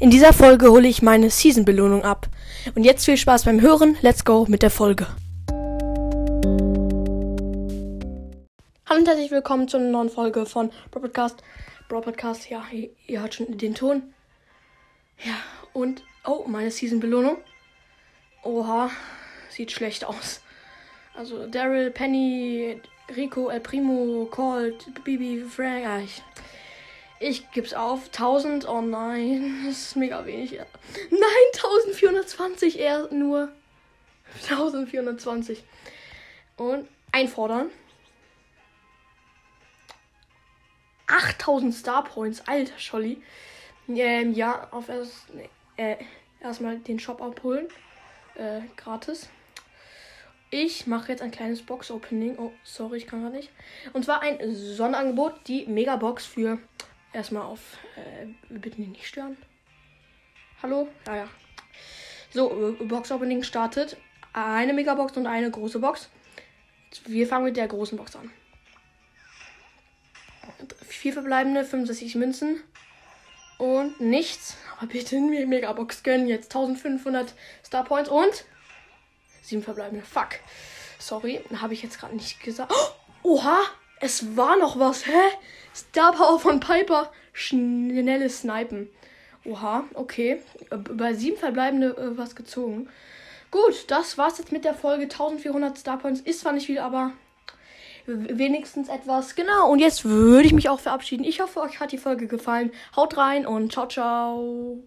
In dieser Folge hole ich meine Season-Belohnung ab. Und jetzt viel Spaß beim Hören. Let's go mit der Folge. Hallo und herzlich willkommen zu einer neuen Folge von Bro Podcast. Bro Podcast, ja, ihr, ihr hört schon den Ton. Ja, und, oh, meine Season-Belohnung. Oha, sieht schlecht aus. Also Daryl, Penny, Rico, El Primo, Colt, Bibi, Frank, ah, ich, ich gib's auf. 1000, oh nein, das ist mega wenig. Nein, 1420 eher nur. 1420. Und einfordern. 8000 Star Points, alter Scholli. Ähm, ja, auf erst, nee, äh, erstmal den Shop abholen. Äh, gratis. Ich mache jetzt ein kleines Box-Opening. Oh, sorry, ich kann gar nicht. Und zwar ein Sonderangebot, die Megabox für erstmal auf. Äh, bitte nicht stören. Hallo? Ja, ja. So, Box-Opening startet. Eine Megabox und eine große Box. Wir fangen mit der großen Box an. Vier verbleibende, 65 Münzen. Und nichts. Aber bitte eine Megabox gönnen. Jetzt 1500 Star Points und sieben verbleibende. Fuck. Sorry, habe ich jetzt gerade nicht gesagt. Oh, oha, es war noch was. Hä? Star Power von Piper. Schnelles Snipen. Oha, okay. Bei sieben verbleibende äh, was gezogen. Gut, das war's jetzt mit der Folge. 1400 Star Points ist zwar nicht viel, aber wenigstens etwas. Genau, und jetzt würde ich mich auch verabschieden. Ich hoffe, euch hat die Folge gefallen. Haut rein und ciao, ciao.